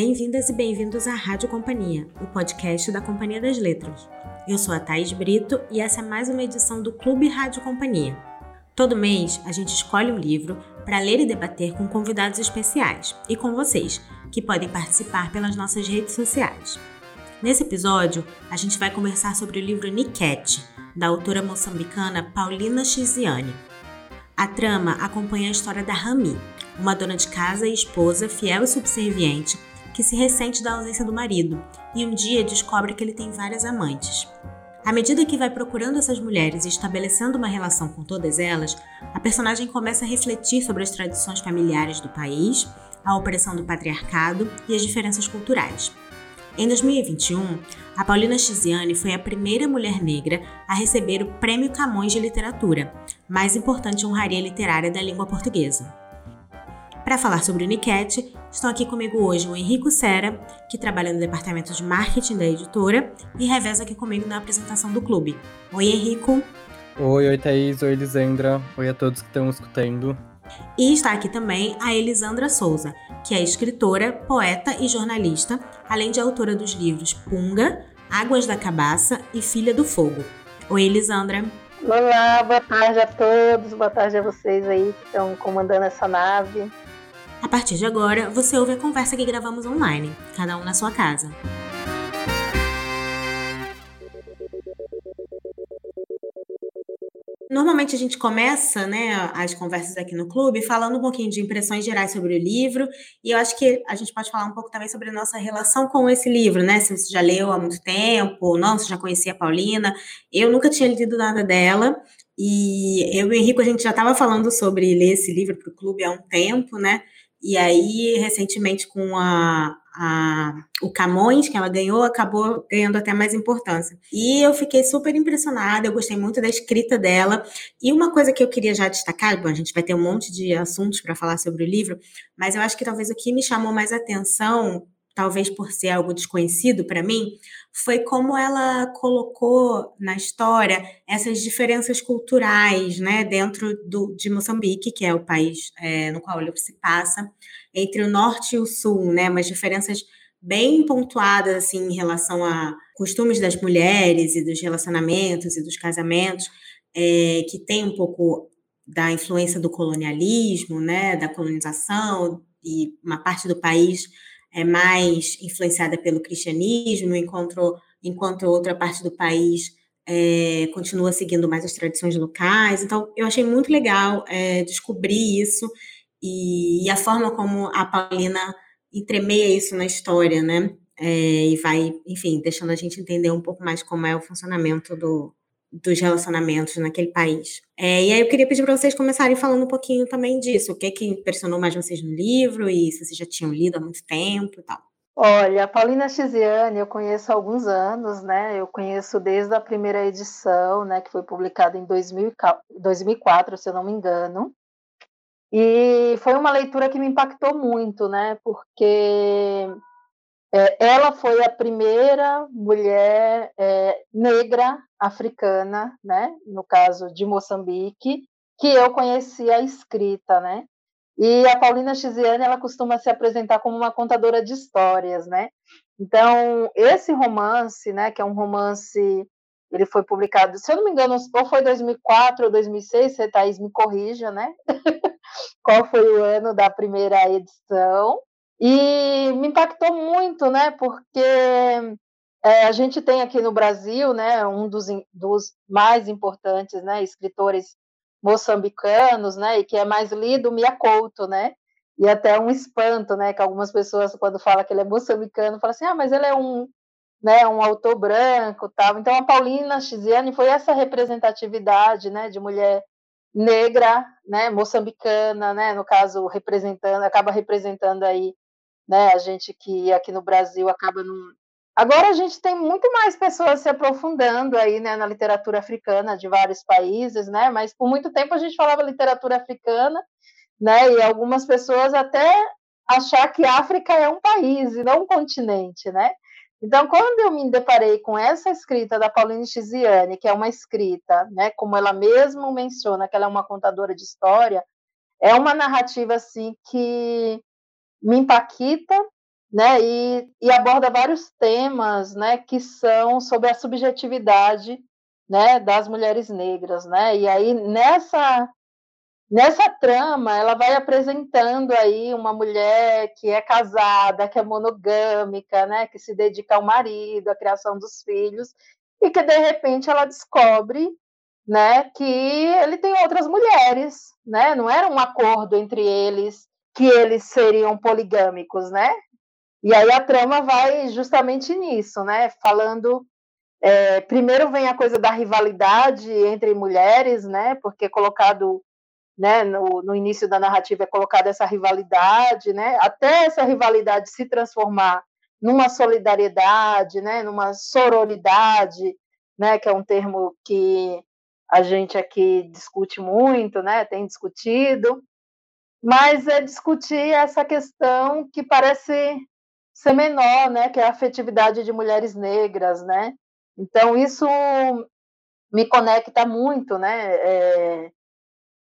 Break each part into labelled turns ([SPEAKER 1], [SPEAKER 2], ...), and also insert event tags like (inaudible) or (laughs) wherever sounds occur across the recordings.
[SPEAKER 1] Bem-vindas e bem-vindos à Rádio Companhia, o podcast da Companhia das Letras. Eu sou a Thaís Brito e essa é mais uma edição do Clube Rádio Companhia. Todo mês a gente escolhe um livro para ler e debater com convidados especiais e com vocês, que podem participar pelas nossas redes sociais. Nesse episódio, a gente vai conversar sobre o livro Niket, da autora moçambicana Paulina Chiziane. A trama acompanha a história da Rami, uma dona de casa e esposa fiel e subserviente que se ressente da ausência do marido e um dia descobre que ele tem várias amantes. À medida que vai procurando essas mulheres e estabelecendo uma relação com todas elas, a personagem começa a refletir sobre as tradições familiares do país, a opressão do patriarcado e as diferenças culturais. Em 2021, a Paulina Chiziane foi a primeira mulher negra a receber o Prêmio Camões de Literatura, mais importante honraria literária da língua portuguesa. Para falar sobre o Niket, estão aqui comigo hoje o Henrico Sera, que trabalha no departamento de marketing da editora e reveza aqui comigo na apresentação do clube. Oi, Henrico.
[SPEAKER 2] Oi, oi, Thaís. Oi, Elisandra. Oi a todos que estão escutando.
[SPEAKER 1] E está aqui também a Elisandra Souza, que é escritora, poeta e jornalista, além de autora dos livros Punga, Águas da Cabaça e Filha do Fogo. Oi, Elisandra.
[SPEAKER 3] Olá, boa tarde a todos, boa tarde a vocês aí que estão comandando essa nave.
[SPEAKER 1] A partir de agora, você ouve a conversa que gravamos online, cada um na sua casa. Normalmente a gente começa né, as conversas aqui no clube falando um pouquinho de impressões gerais sobre o livro, e eu acho que a gente pode falar um pouco também sobre a nossa relação com esse livro, né? Se você já leu há muito tempo, ou não, se já conhecia a Paulina. Eu nunca tinha lido nada dela, e eu e o Henrico, a gente já estava falando sobre ler esse livro para o clube há um tempo, né? E aí, recentemente, com a, a, o Camões, que ela ganhou, acabou ganhando até mais importância. E eu fiquei super impressionada, eu gostei muito da escrita dela. E uma coisa que eu queria já destacar, bom, a gente vai ter um monte de assuntos para falar sobre o livro, mas eu acho que talvez o que me chamou mais atenção talvez por ser algo desconhecido para mim, foi como ela colocou na história essas diferenças culturais, né, dentro do, de Moçambique, que é o país é, no qual ele se passa, entre o norte e o sul, né, umas diferenças bem pontuadas assim em relação a costumes das mulheres e dos relacionamentos e dos casamentos, é, que tem um pouco da influência do colonialismo, né, da colonização e uma parte do país é mais influenciada pelo cristianismo, enquanto, enquanto outra parte do país é, continua seguindo mais as tradições locais. Então, eu achei muito legal é, descobrir isso e, e, a forma como a Paulina entremeia isso na história, né? É, e vai, enfim, deixando a gente entender um pouco mais como é o funcionamento do, dos relacionamentos naquele país. É, e aí eu queria pedir para vocês começarem falando um pouquinho também disso, o que que impressionou mais vocês no livro e se vocês já tinham lido há muito tempo e tal.
[SPEAKER 3] Olha, a Paulina Chiziane eu conheço há alguns anos, né? Eu conheço desde a primeira edição, né, que foi publicada em 2000, 2004, se eu não me engano. E foi uma leitura que me impactou muito, né? Porque ela foi a primeira mulher é, negra africana, né, no caso de Moçambique, que eu conhecia a escrita, né? E a Paulina Chiziane, ela costuma se apresentar como uma contadora de histórias, né? Então, esse romance, né, que é um romance, ele foi publicado, se eu não me engano, ou foi 2004 ou 2006, você, Thaís, me corrija, né? (laughs) Qual foi o ano da primeira edição? E me impactou muito, né? Porque é, a gente tem aqui no Brasil, né, um dos, dos mais importantes, né, escritores moçambicanos, né, e que é mais lido, Mia Couto, né? E até um espanto, né, que algumas pessoas quando falam que ele é moçambicano, falam assim: "Ah, mas ele é um, né, um autor branco, tal". Então a Paulina Chiziane foi essa representatividade, né, de mulher negra, né, moçambicana, né, no caso representando, acaba representando aí né? A gente que aqui no Brasil acaba num. Agora a gente tem muito mais pessoas se aprofundando aí, né, na literatura africana de vários países, né? Mas por muito tempo a gente falava literatura africana, né? E algumas pessoas até achar que África é um país e não um continente, né? Então, quando eu me deparei com essa escrita da Pauline Chiziane, que é uma escrita, né, como ela mesma menciona, que ela é uma contadora de história, é uma narrativa assim que me impacta, né, e, e aborda vários temas, né, que são sobre a subjetividade, né, das mulheres negras, né, e aí nessa Nessa trama, ela vai apresentando aí uma mulher que é casada, que é monogâmica, né, que se dedica ao marido, à criação dos filhos, e que de repente ela descobre, né, que ele tem outras mulheres, né? Não era um acordo entre eles que eles seriam poligâmicos, né? E aí a trama vai justamente nisso, né? Falando é, primeiro vem a coisa da rivalidade entre mulheres, né? Porque colocado né, no, no, início da narrativa é colocada essa rivalidade, né, até essa rivalidade se transformar numa solidariedade, né, numa sororidade, né, que é um termo que a gente aqui discute muito, né, tem discutido, mas é discutir essa questão que parece ser menor, né, que é a afetividade de mulheres negras, né, então isso me conecta muito, né, é,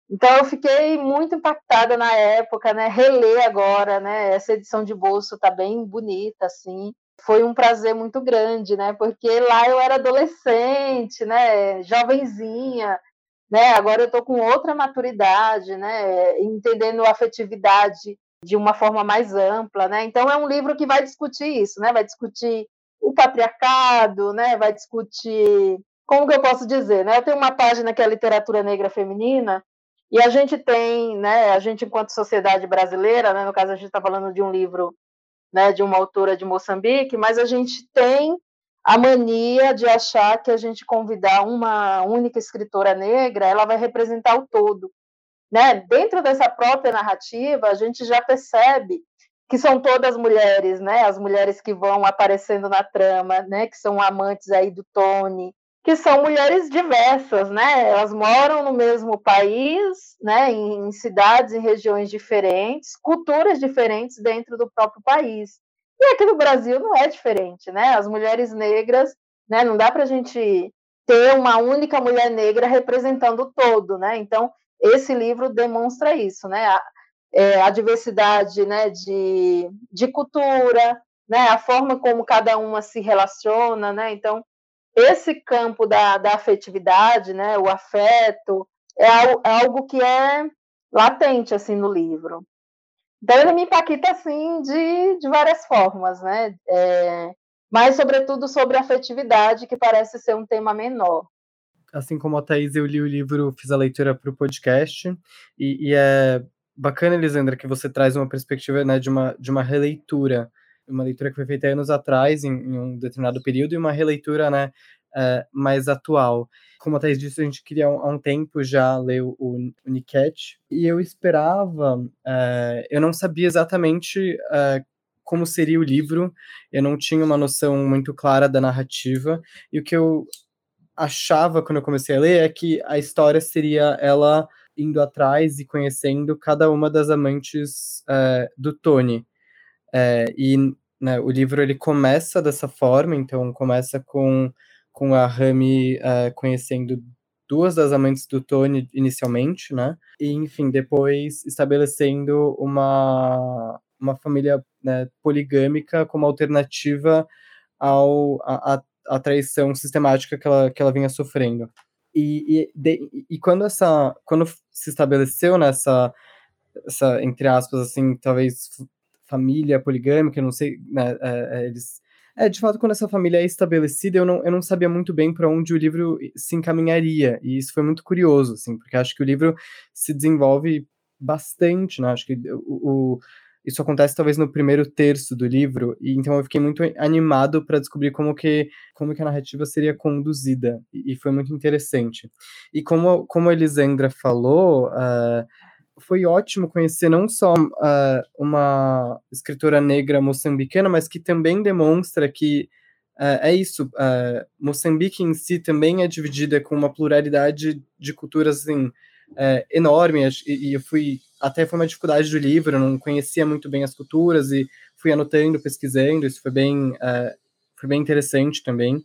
[SPEAKER 3] então eu fiquei muito impactada na época, né? Reler agora, né? Essa edição de bolso tá bem bonita, assim. Foi um prazer muito grande, né? Porque lá eu era adolescente, né? Jovenzinha, né? Agora eu tô com outra maturidade, né? Entendendo a afetividade de uma forma mais ampla, né? Então é um livro que vai discutir isso, né? Vai discutir o patriarcado, né? Vai discutir como que eu posso dizer, né? Eu tenho uma página que é literatura negra feminina e a gente tem, né, a gente enquanto sociedade brasileira, né, no caso a gente está falando de um livro, né, de uma autora de Moçambique, mas a gente tem a mania de achar que a gente convidar uma única escritora negra, ela vai representar o todo, né? Dentro dessa própria narrativa, a gente já percebe que são todas mulheres, né? As mulheres que vão aparecendo na trama, né? Que são amantes aí do Tony, que são mulheres diversas, né? Elas moram no mesmo país, né? Em, cidades, em regiões diferentes, culturas diferentes dentro do próprio país. E aqui no Brasil não é diferente, né? As mulheres negras, né? Não dá para a gente ter uma única mulher negra representando o todo, né? Então esse livro demonstra isso, né? A, é, a diversidade, né? De, de cultura, né? A forma como cada uma se relaciona, né? Então esse campo da, da afetividade, né, o afeto, é, é algo que é latente assim no livro. Então ele me impacta assim de, de várias formas, né? É, mas sobretudo sobre afetividade, que parece ser um tema menor.
[SPEAKER 2] Assim como a Thaís, eu li o livro, fiz a leitura para o podcast, e, e, é bacana, Elisandra, que você traz uma perspectiva né, de, uma, de uma releitura uma leitura que foi feita anos atrás, em, em um determinado período, e uma releitura né, uh, mais atual. Como a Thais disse, a gente queria há um tempo já ler o, o Niket, e eu esperava, uh, eu não sabia exatamente uh, como seria o livro, eu não tinha uma noção muito clara da narrativa, e o que eu achava quando eu comecei a ler é que a história seria ela indo atrás e conhecendo cada uma das amantes uh, do Tony. É, e né, o livro ele começa dessa forma, então começa com, com a Rami uh, conhecendo duas das amantes do Tony inicialmente, né? E enfim, depois estabelecendo uma, uma família né, poligâmica como alternativa ao, a, a, traição sistemática que ela, que ela vinha sofrendo. E, e, de, e quando essa quando se estabeleceu nessa essa entre aspas assim talvez família poligâmica, não sei, né, é, é, eles... É, de fato, quando essa família é estabelecida, eu não, eu não sabia muito bem para onde o livro se encaminharia, e isso foi muito curioso, assim, porque acho que o livro se desenvolve bastante, né, acho que o, o isso acontece talvez no primeiro terço do livro, e então eu fiquei muito animado para descobrir como que, como que a narrativa seria conduzida, e, e, foi muito interessante. E como, como a Elisandra falou, uh, foi ótimo conhecer não só uh, uma escritora negra moçambicana, mas que também demonstra que uh, é isso. Uh, Moçambique em si também é dividida com uma pluralidade de culturas assim, enorme. E, e, eu fui até foi uma dificuldade do livro, eu não conhecia muito bem as culturas e fui anotando, pesquisando. Isso foi bem foi bem interessante também.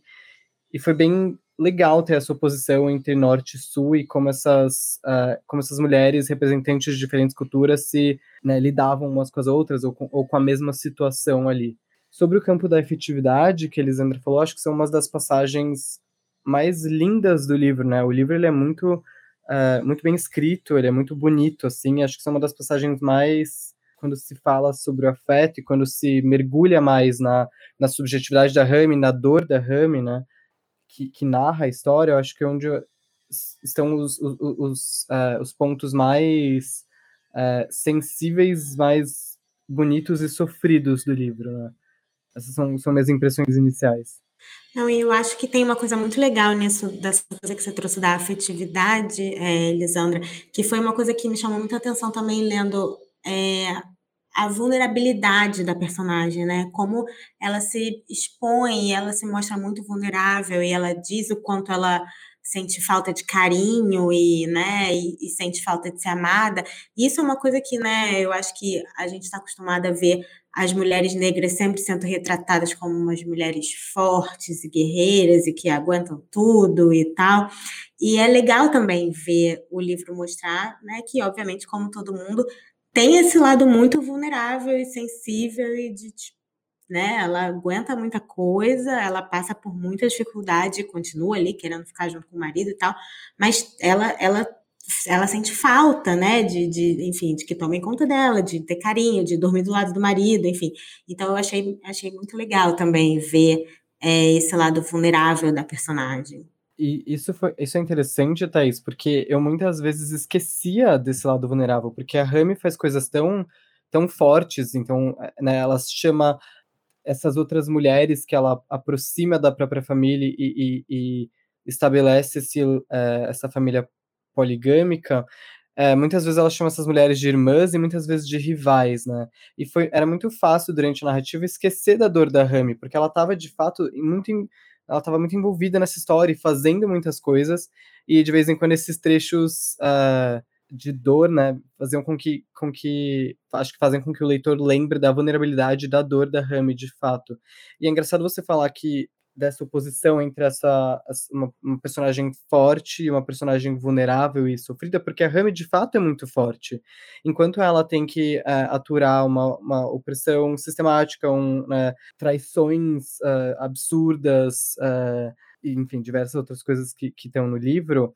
[SPEAKER 2] E foi bem legal ter essa oposição entre norte e sul e como essas, uh, como essas mulheres representantes de diferentes culturas se né, lidavam umas com as outras ou com, ou com a mesma situação ali. Sobre o campo da efetividade que Elisandra falou, acho que são umas das passagens mais lindas do livro, né? O livro ele é muito, uh, muito bem escrito, ele é muito bonito, assim. Acho que são uma das passagens mais quando se fala sobre o afeto e quando se mergulha mais na, na subjetividade da Rami, na dor da Rami, né? Que, que narra a história, eu acho que é onde estão os, os, os, uh, os pontos mais uh, sensíveis, mais bonitos e sofridos do livro, né? Essas são, são minhas impressões iniciais.
[SPEAKER 1] Não, eu acho que tem uma coisa muito legal nisso, dessa coisa que você trouxe da afetividade, é, Elisandra, que foi uma coisa que me chamou muita atenção também lendo é, a vulnerabilidade da personagem, né? Como ela se expõe, ela se mostra muito vulnerável e ela diz o quanto ela sente falta de carinho e, né, e, e sente falta de ser amada. Isso é uma coisa que, né, eu acho que a gente está acostumada a ver as mulheres negras sempre sendo retratadas como umas mulheres fortes e guerreiras e que aguentam tudo e tal. E é legal também ver o livro mostrar, né, que obviamente como todo mundo tem esse lado muito vulnerável e sensível e de né, ela aguenta muita coisa, ela passa por muita dificuldade, continua ali querendo ficar junto com o marido e tal, mas ela ela ela sente falta, né, de, de, enfim, de que tomem conta dela, de ter carinho, de dormir do lado do marido, enfim. Então eu achei, achei muito legal também ver é, esse lado vulnerável da personagem.
[SPEAKER 2] E isso, foi, isso é interessante, Thaís, porque eu muitas vezes esquecia desse lado vulnerável, porque a Rami faz coisas tão, tão fortes, então né, ela chama essas outras mulheres que ela aproxima da própria família e, e, e estabelece esse, é, essa família poligâmica, é, muitas vezes ela chama essas mulheres de irmãs e muitas vezes de rivais, né? E foi, era muito fácil durante a narrativa esquecer da dor da Rami, porque ela estava de fato muito, ela estava muito envolvida nessa história e fazendo muitas coisas, e de vez em quando esses trechos uh, de dor, né, faziam com que, com que, acho que fazem com que o leitor lembre da vulnerabilidade da dor da Rami, de fato. E é engraçado você falar que dessa oposição entre essa uma, uma, personagem forte e uma personagem vulnerável e sofrida, porque a Rami de fato é muito forte, enquanto ela tem que uh, aturar uma, uma opressão sistemática, um, uh, traições uh, absurdas, enfim, diversas outras coisas que estão no livro.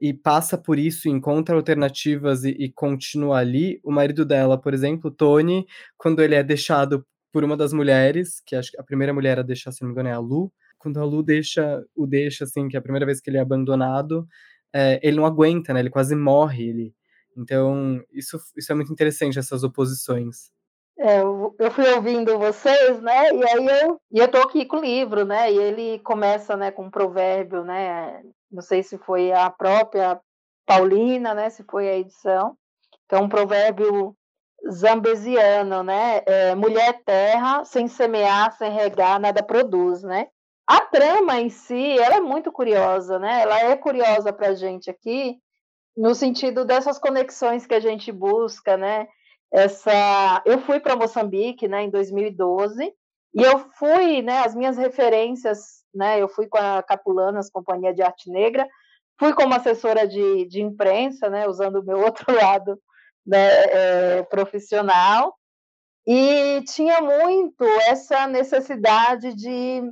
[SPEAKER 2] e passa por isso, encontra alternativas e, e continua ali. O marido dela, por exemplo, Tony, quando ele é deixado por uma das mulheres, que acho que a primeira mulher a deixar, se não me engano, é a Lu. Quando a Lu deixa, o deixa, assim, que é a primeira vez que ele é abandonado, é, ele não aguenta, né? Ele quase morre. Ele... Então, isso, isso é muito interessante, essas oposições.
[SPEAKER 3] É, eu, eu fui ouvindo vocês, né? E aí eu, e eu tô aqui com o livro, né? E ele começa, né, com um provérbio, né? Não sei se foi a própria Paulina, né? Se foi a edição. Então, um provérbio zambesiano, né? É, mulher terra, sem semear, sem regar, nada produz, né? A trama em si, ela é muito curiosa, né? Ela é curiosa para a gente aqui, no sentido dessas conexões que a gente busca, né? Essa, eu fui para Moçambique, né, em 2012, e eu fui, né, as minhas referências, né, eu fui com a Capulanas, Companhia de Arte Negra, fui como assessora de, de imprensa, né, usando o meu (laughs) outro lado né, é, profissional, e tinha muito essa necessidade de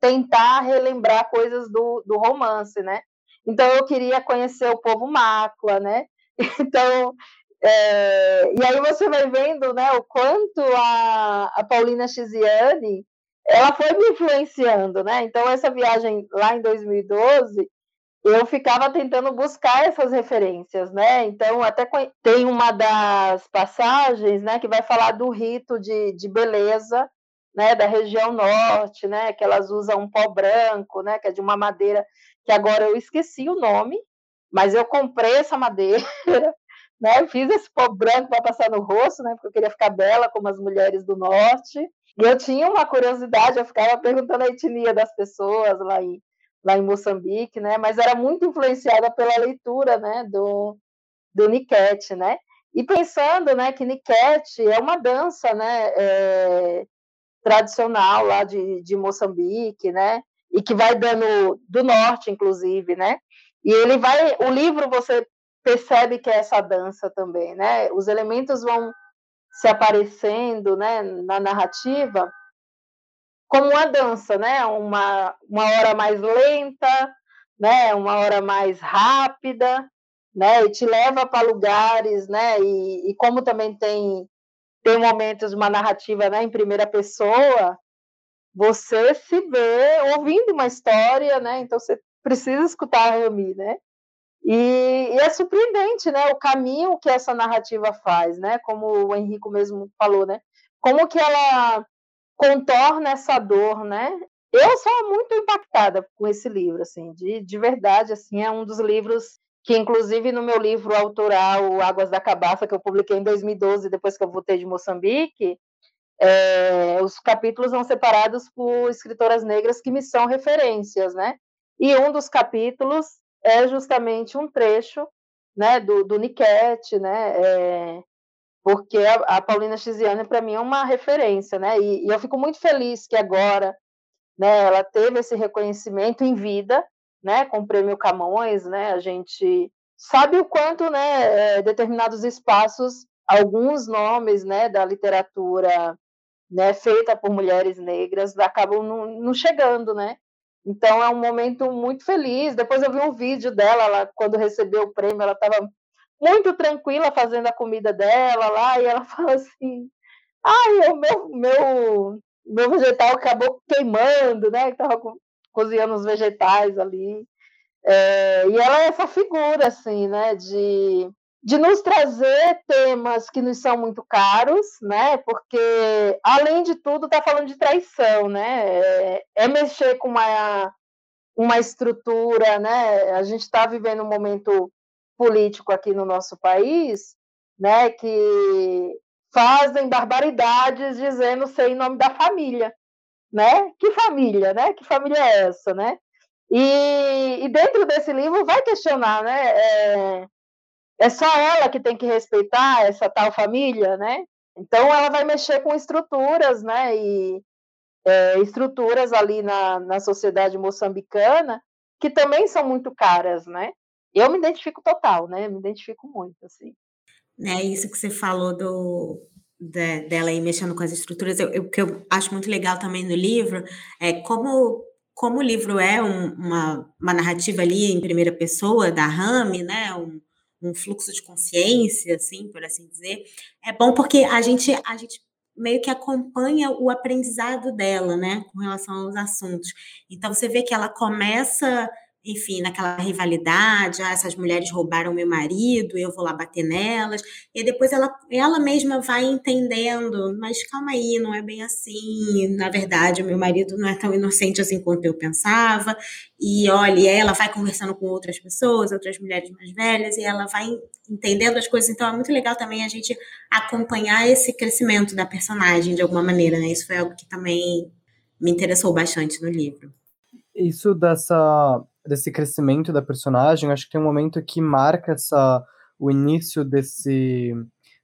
[SPEAKER 3] tentar relembrar coisas do, do romance, né? Então eu queria conhecer o povo Mácula, né? (laughs) Então é, e aí você vai vendo, né, o quanto a, a Paulina Chiziane ela foi me influenciando, né? Então essa viagem lá em 2012 eu ficava tentando buscar essas referências, né? Então, até tem uma das passagens, né, que vai falar do rito de, de beleza, né, da região norte, né, que elas usam um pó branco, né, que é de uma madeira que agora eu esqueci o nome, mas eu comprei essa madeira, (laughs) né, fiz esse pó branco para passar no rosto, né, porque eu queria ficar bela como as mulheres do norte. E eu tinha uma curiosidade, eu ficava perguntando a etnia das pessoas lá em lá em Moçambique, né? Mas era muito influenciada pela leitura, né? Do, do Niket, né? E pensando, né? Que Niket é uma dança, né? É, tradicional lá de, de Moçambique, né? e que vai dando do norte, inclusive, né? E ele vai, o livro você percebe que é essa dança também, né? Os elementos vão se aparecendo, né, na narrativa como uma dança, né? Uma uma hora mais lenta, né? Uma hora mais rápida, né? E te leva para lugares, né? E, e como também tem tem momentos uma narrativa, né, em primeira pessoa, você se vê ouvindo uma história, né? Então você precisa escutar a Rami, né? E, e, é surpreendente, né? O caminho que essa narrativa faz, né? Como o Henrico mesmo falou, né? Como que ela contorna essa dor, né? Eu sou muito impactada com esse livro, assim, de, de verdade, assim, é um dos livros que, inclusive, no meu livro autoral, Águas da Cabaça, que eu publiquei em 2012, depois que eu voltei de Moçambique, é, os capítulos são separados por escritoras negras que me são referências, né? E um dos capítulos é justamente um trecho, né, do, do Niket, né? É, porque a, a Paulina Chiziane para mim é uma referência, né? E, e, eu fico muito feliz que agora, né, ela teve esse reconhecimento em vida, né, com o Prêmio Camões, né? A gente sabe o quanto, né, é, determinados espaços, alguns nomes, né, da literatura né, feita por mulheres negras, acabam não, não, chegando, né? Então é um momento muito feliz. Depois eu vi um vídeo dela, ela, quando recebeu o prêmio, ela estava muito tranquila fazendo a comida dela lá, e ela (laughs) fala assim: ai, o meu, meu, meu vegetal acabou queimando, né? Estava cozinhando os vegetais ali. É, e ela é essa figura, assim, né, de de nos trazer temas que nos são muito caros, né? Porque além de tudo está falando de traição, né? É, é, mexer com uma uma estrutura, né? A gente está vivendo um momento político aqui no nosso país, né? Que fazem barbaridades dizendo ser em nome da família, né? Que família, né? Que família é essa, né? E, e dentro desse livro vai questionar, né? É, é só ela que tem que respeitar essa tal família, né? Então ela vai mexer com estruturas, né? E é, estruturas ali na, na sociedade moçambicana que também são muito caras, né? Eu me identifico total, né? me identifico muito, assim.
[SPEAKER 1] É isso que você falou do, de, dela aí mexendo com as estruturas. O que eu acho muito legal também no livro é como como o livro é um, uma, uma narrativa ali em primeira pessoa da Rami, né? Um, um fluxo de consciência, assim, por assim dizer, é bom porque a gente, a gente meio que acompanha o aprendizado dela, né, com relação aos assuntos. Então você vê que ela começa enfim, naquela rivalidade, ah, essas mulheres roubaram meu marido, eu vou lá bater nelas. E depois ela, ela mesma vai entendendo, mas calma aí, não é bem assim. Na verdade, o meu marido não é tão inocente assim quanto eu pensava. E olha, ela vai conversando com outras pessoas, outras mulheres mais velhas, e ela vai entendendo as coisas. Então é muito legal também a gente acompanhar esse crescimento da personagem de alguma maneira, né? Isso foi algo que também me interessou bastante no livro.
[SPEAKER 2] Isso dessa desse crescimento da personagem, acho que tem um momento que marca essa, o início desse,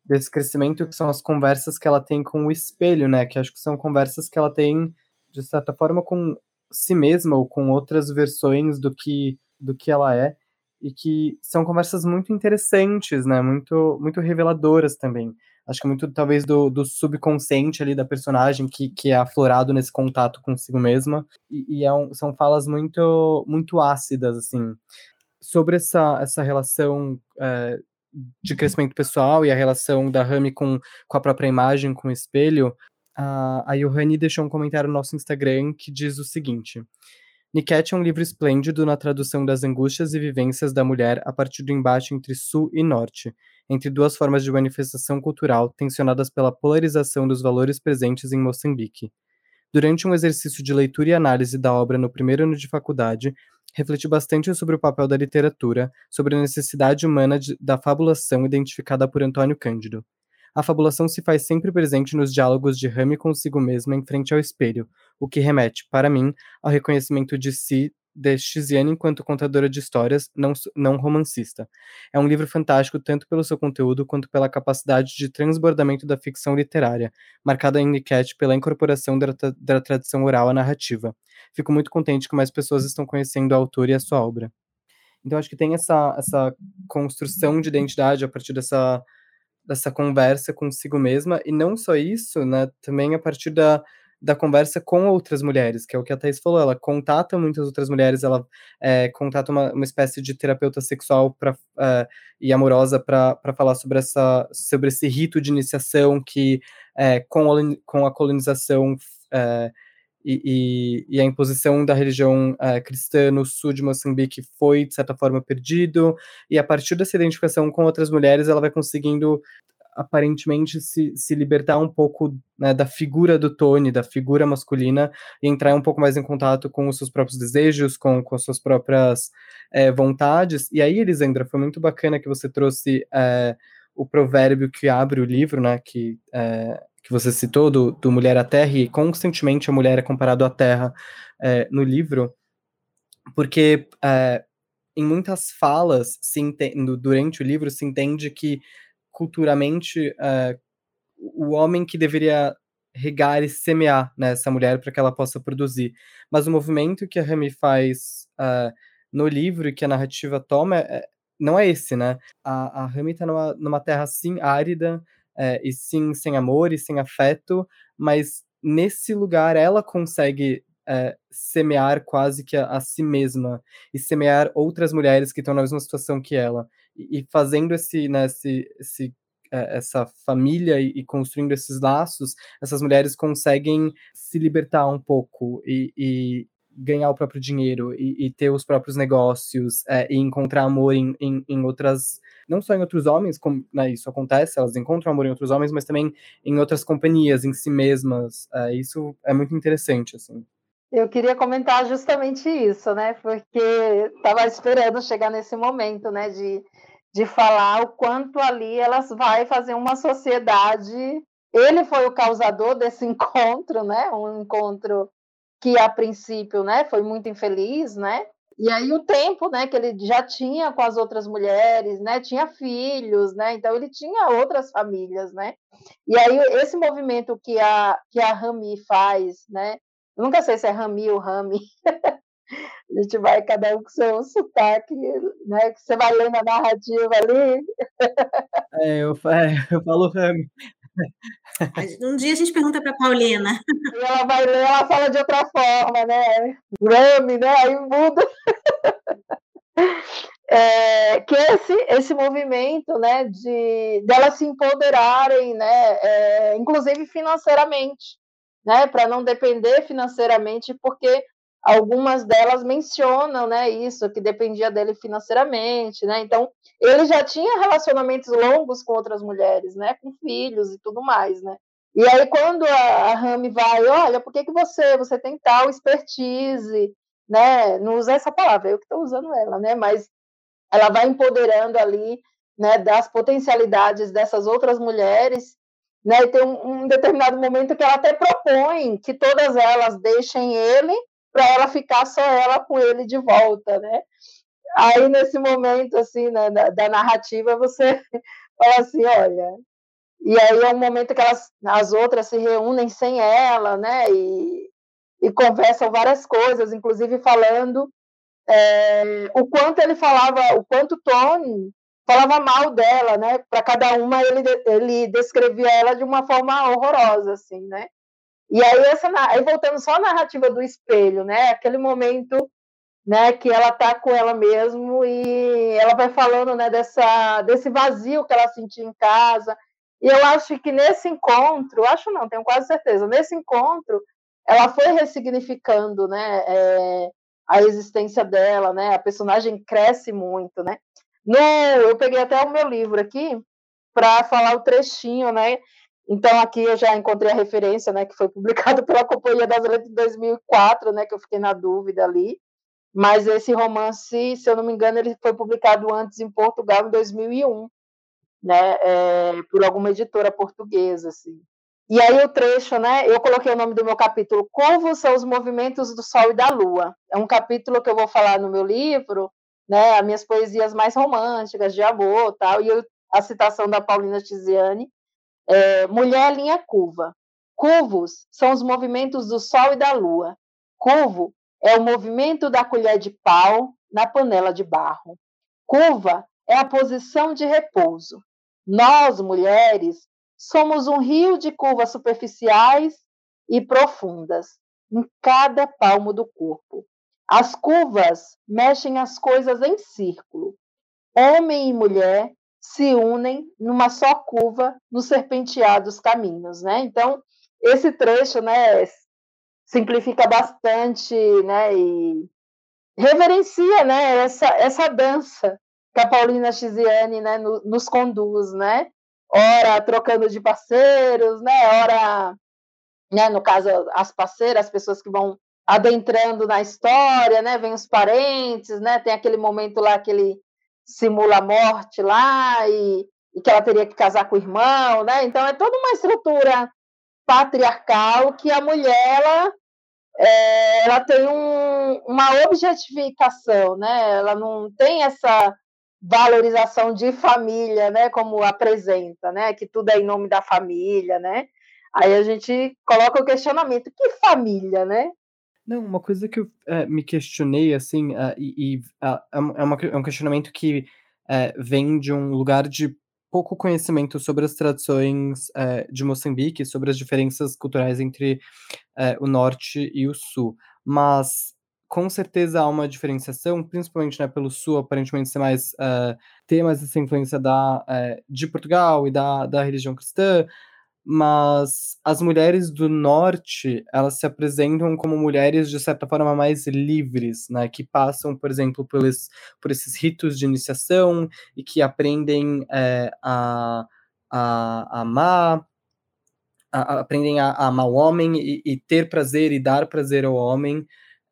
[SPEAKER 2] desse crescimento, que são as conversas que ela tem com o espelho, né? Que acho que são conversas que ela tem, de certa forma, com si mesma ou com outras versões do que, do que ela é, e que são conversas muito interessantes, né? Muito, muito reveladoras também acho que muito talvez do, do subconsciente ali da personagem que, que é aflorado nesse contato consigo mesma. E, e é um, são falas muito muito ácidas assim. Sobre essa, essa relação é, de crescimento pessoal e a relação da Rami com, com a própria imagem, com o espelho, a, a Johanny deixou um comentário no nosso Instagram que diz o seguinte: Niket é um livro esplêndido na tradução das angústias e vivências da mulher a partir do embate entre sul e norte, entre duas formas de manifestação cultural tensionadas pela polarização dos valores presentes em Moçambique. Durante um exercício de leitura e análise da obra no primeiro ano de faculdade, refleti bastante sobre o papel da literatura, sobre a necessidade humana de, da fabulação identificada por Antônio Cândido. A fabulação se faz sempre presente nos diálogos de Rami consigo mesma em frente ao espelho, o que remete, para mim, ao reconhecimento de si de Xiziane enquanto contadora de histórias, não, não romancista. É um livro fantástico tanto pelo seu conteúdo quanto pela capacidade de transbordamento da ficção literária, marcada em Niket pela incorporação da, da tradição oral à narrativa. Fico muito contente que mais pessoas estão conhecendo o autor e a sua obra. Então, acho que tem essa, essa construção de identidade a partir dessa, dessa conversa consigo mesma, e não só isso, né, também a partir da, da conversa com outras mulheres, que é o que a Thais falou, ela contata muitas outras mulheres, ela é, contata uma, uma espécie de terapeuta sexual pra, é, e amorosa para falar sobre, essa, sobre esse rito de iniciação que, é, com, a, com a colonização é, e, e, e, a imposição da religião uh, cristã no sul de Moçambique foi, de certa forma, perdido, e a partir dessa identificação com outras mulheres, ela vai conseguindo, aparentemente, se, se libertar um pouco né, da figura do Tony, da figura masculina, e entrar um pouco mais em contato com os seus próprios desejos, com, com as suas próprias é, vontades. E aí, Elisandra, foi muito bacana que você trouxe é, o provérbio que abre o livro, né, que é, que você citou, do, do Mulher à Terra, e constantemente a mulher é comparada à Terra é, no livro, porque é, em muitas falas se entende, durante o livro se entende que culturalmente é, o homem que deveria regar e semear né, essa mulher para que ela possa produzir. Mas o movimento que a Rami faz uh, no livro e que a narrativa toma é, não é esse, né? A, a Rami está numa, numa terra assim árida, é, e sim sem amor e sem afeto, mas nesse lugar ela consegue é, semear quase que a, a, si mesma e semear outras mulheres que estão na mesma situação que ela e, e fazendo esse, né, esse, esse é, essa família e, e, construindo esses laços, essas mulheres conseguem se libertar um pouco e, e ganhar o próprio dinheiro e, ter os próprios negócios é, e encontrar amor em, em, em outras não só em outros homens, como né, isso acontece, elas encontram amor em outros homens, mas também em outras companhias, em si mesmas. É, isso é muito interessante, assim.
[SPEAKER 3] Eu queria comentar justamente isso, né? Porque estava esperando chegar nesse momento, né? De, de falar o quanto ali elas vai fazer uma sociedade. Ele foi o causador desse (laughs) encontro, né? Um encontro que a princípio, né? Foi muito infeliz, né? E aí o tempo, né, que ele já tinha com as outras mulheres, né, tinha filhos, né, então ele tinha outras famílias, né. E aí esse movimento que a que a Rami faz, né, eu nunca sei se é Rami ou Rami. (laughs) a gente vai cada um com seu sotaque, né, que você vai lendo a narrativa ali.
[SPEAKER 2] é, eu, é, eu falo Rami.
[SPEAKER 1] Um dia a gente pergunta para Paulina.
[SPEAKER 3] E ela vai ler, ela fala de outra forma, né? Rami, né? Aí muda. (laughs) É, que esse, esse movimento, né, de delas se empoderarem, né, é, inclusive financeiramente, né, para não depender financeiramente, porque algumas delas mencionam, né, isso, que dependia dele financeiramente, né, então ele já tinha relacionamentos longos com outras mulheres, né, com filhos e tudo mais, né, e aí quando a, a Rami vai, olha, por que que você, você tem tal expertise, né, não usa essa palavra, eu que estou usando ela, né, mas ela vai empoderando ali, né, das potencialidades dessas outras mulheres, né, e tem um, um determinado momento que ela até propõe que todas elas deixem ele para ela ficar só ela com ele de volta, né? Aí nesse momento assim né, da, da narrativa você (laughs) fala assim, olha, e aí é um momento que elas, as outras se reúnem sem ela, né? E, e conversam várias coisas, inclusive falando é, o quanto ele falava, o quanto Tony falava mal dela, né? Para cada uma ele, ele descrevia ela de uma forma horrorosa, assim, né? E aí, essa, aí voltando só à narrativa do espelho, né? Aquele momento né, que ela tá com ela mesmo e ela vai falando, né, dessa desse vazio que ela sentia em casa. E eu acho que nesse encontro, acho não, tenho quase certeza, nesse encontro ela foi ressignificando, né, é, a existência dela, né? A personagem cresce muito, né? No, eu peguei até o meu livro aqui para falar o trechinho, né? Então, aqui eu já encontrei a referência, né, que foi publicado (laughs) pela Companhia das Letras em 2004, né, que eu fiquei na dúvida ali. Mas esse romance, se eu não me engano, ele foi publicado antes em Portugal, em 2001, né, é, por alguma editora portuguesa, assim. E aí o trecho, né? Eu coloquei o nome do meu capítulo, Como são os movimentos do Sol e da Lua. É um capítulo que eu vou falar no meu livro, né? As minhas poesias mais românticas, de amor, tal. E eu, a citação da Paulina Tiziane, é, Mulher linha curva. Curvos são os movimentos do Sol e da Lua. Curvo é o movimento da colher de pau na panela de barro. Curva é a posição de repouso. Nós, mulheres, somos um rio de curvas superficiais e profundas em cada palmo do corpo. As curvas mexem as coisas em círculo. Homem e mulher se unem numa só curva nos serpenteados caminhos, né? Então, esse trecho, né, simplifica bastante, né, e reverencia, né, essa, essa dança que a Paulina Chiziane, né, no, nos conduz, né? Ora trocando de parceiros, né? Ora, né, no caso as parceiras, as pessoas que vão adentrando na história, né? Vem os parentes, né? Tem aquele momento lá que ele simula a morte lá e, e que ela teria que casar com o irmão, né? Então é toda uma estrutura patriarcal que a mulher ela, é, ela tem um, uma objetificação, né? Ela não tem essa valorização de família, né? Como apresenta, né? Que tudo é em nome da família, né? Aí a gente coloca o questionamento: que família, né?
[SPEAKER 2] Não, uma coisa que eu é, me questionei, assim, uh, e, uh, é, uma, é um questionamento que uh, vem de um lugar de pouco conhecimento sobre as tradições de Moçambique, sobre as diferenças culturais entre o norte e o sul. Mas com certeza há uma diferenciação, principalmente né, pelo sul, aparentemente ser mais ter mais essa influência da, de Portugal e da, da religião cristã, mas as mulheres do norte, elas se apresentam como mulheres, de certa forma, mais livres, né? Que passam, por exemplo, por, esses, por esses ritos de iniciação e que aprendem é, a, a, a amar, a, aprendem a, a, amar o homem e, e, ter prazer e dar prazer ao homem.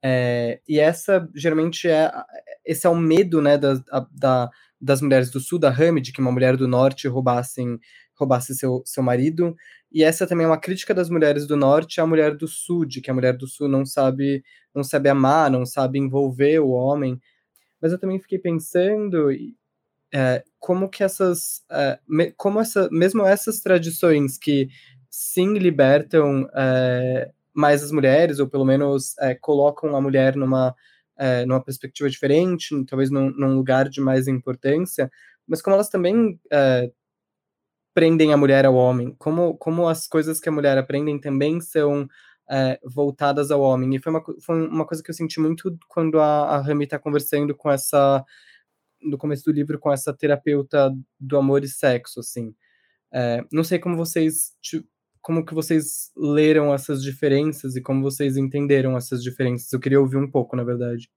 [SPEAKER 2] É, e essa, geralmente, é esse é o medo, né, da, da, das mulheres do sul, da Hamid, que uma mulher do norte roubassem roubasse seu, seu marido. E essa também é uma crítica das mulheres do norte à mulher do sul, de que a mulher do sul não sabe, não sabe amar, não sabe envolver o homem. Mas eu também fiquei pensando é, como que essas, é, como essa, mesmo essas tradições que sim libertam é, mais as mulheres, ou pelo menos é, colocam a mulher numa, é, numa perspectiva diferente, talvez num, num, lugar de mais importância, mas como elas também é, prendem a mulher ao homem, como, como as coisas que a mulher aprendem também são é, voltadas ao homem. E foi uma, foi uma coisa que eu senti muito quando a, a Rami está conversando com essa, no começo do livro, com essa terapeuta do amor e sexo, assim. É, não sei como vocês, como que vocês leram essas diferenças e como vocês entenderam essas diferenças. Eu queria ouvir um pouco, na verdade.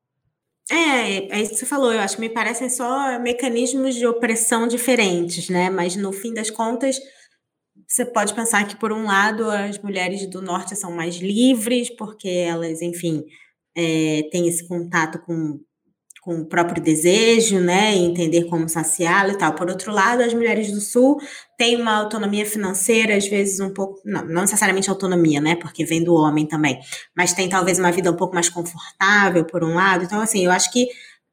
[SPEAKER 1] É, é isso que você falou, eu acho que me parecem só mecanismos de opressão diferentes, né? Mas no fim das contas, você pode pensar que, por um lado, as mulheres do norte são mais livres, porque elas, enfim, é, têm esse contato com com o próprio desejo, né, entender como saciá-lo e tal. Por outro lado, as mulheres do Sul têm uma autonomia financeira, às vezes um pouco, não, não necessariamente autonomia, né, porque vem do homem também, mas tem talvez uma vida um pouco mais confortável, por um lado. Então, assim, eu acho que